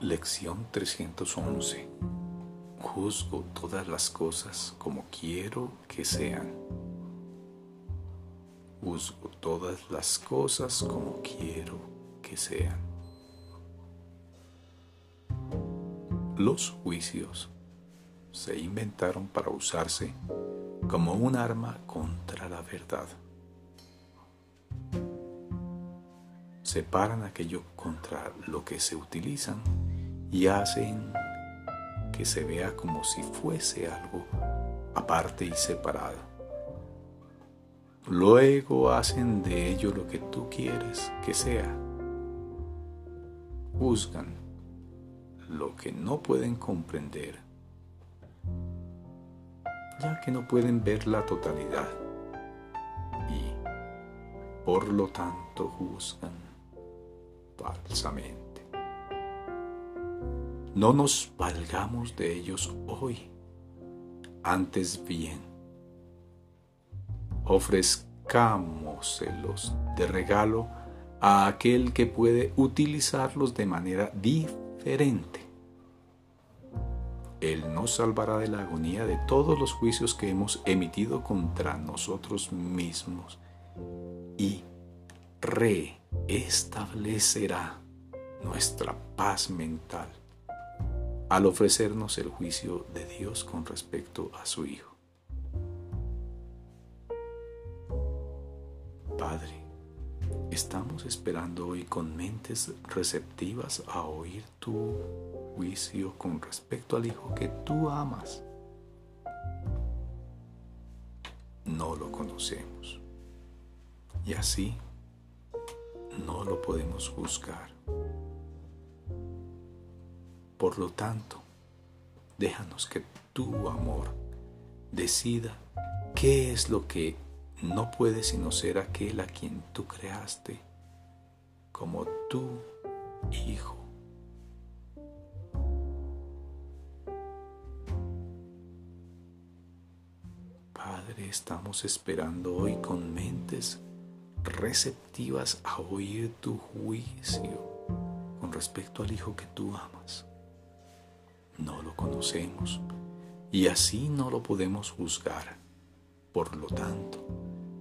Lección 311. Juzgo todas las cosas como quiero que sean. Juzgo todas las cosas como quiero que sean. Los juicios se inventaron para usarse como un arma contra la verdad. Separan aquello contra lo que se utilizan y hacen que se vea como si fuese algo aparte y separado. Luego hacen de ello lo que tú quieres que sea. Juzgan lo que no pueden comprender, ya que no pueden ver la totalidad y por lo tanto juzgan falsamente. No nos valgamos de ellos hoy, antes bien, ofrezcámoselos de regalo a aquel que puede utilizarlos de manera diferente. Él nos salvará de la agonía de todos los juicios que hemos emitido contra nosotros mismos y reestablecerá nuestra paz mental al ofrecernos el juicio de Dios con respecto a su Hijo. Padre, estamos esperando hoy con mentes receptivas a oír tu juicio con respecto al Hijo que tú amas. No lo conocemos y así no lo podemos juzgar. Por lo tanto, déjanos que tu amor decida qué es lo que no puede sino ser aquel a quien tú creaste como tu hijo. Padre, estamos esperando hoy con mentes receptivas a oír tu juicio con respecto al hijo que tú amas no lo conocemos y así no lo podemos juzgar. Por lo tanto,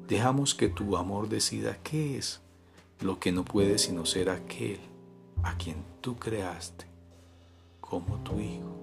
dejamos que tu amor decida qué es lo que no puede sino ser aquel a quien tú creaste como tu hijo.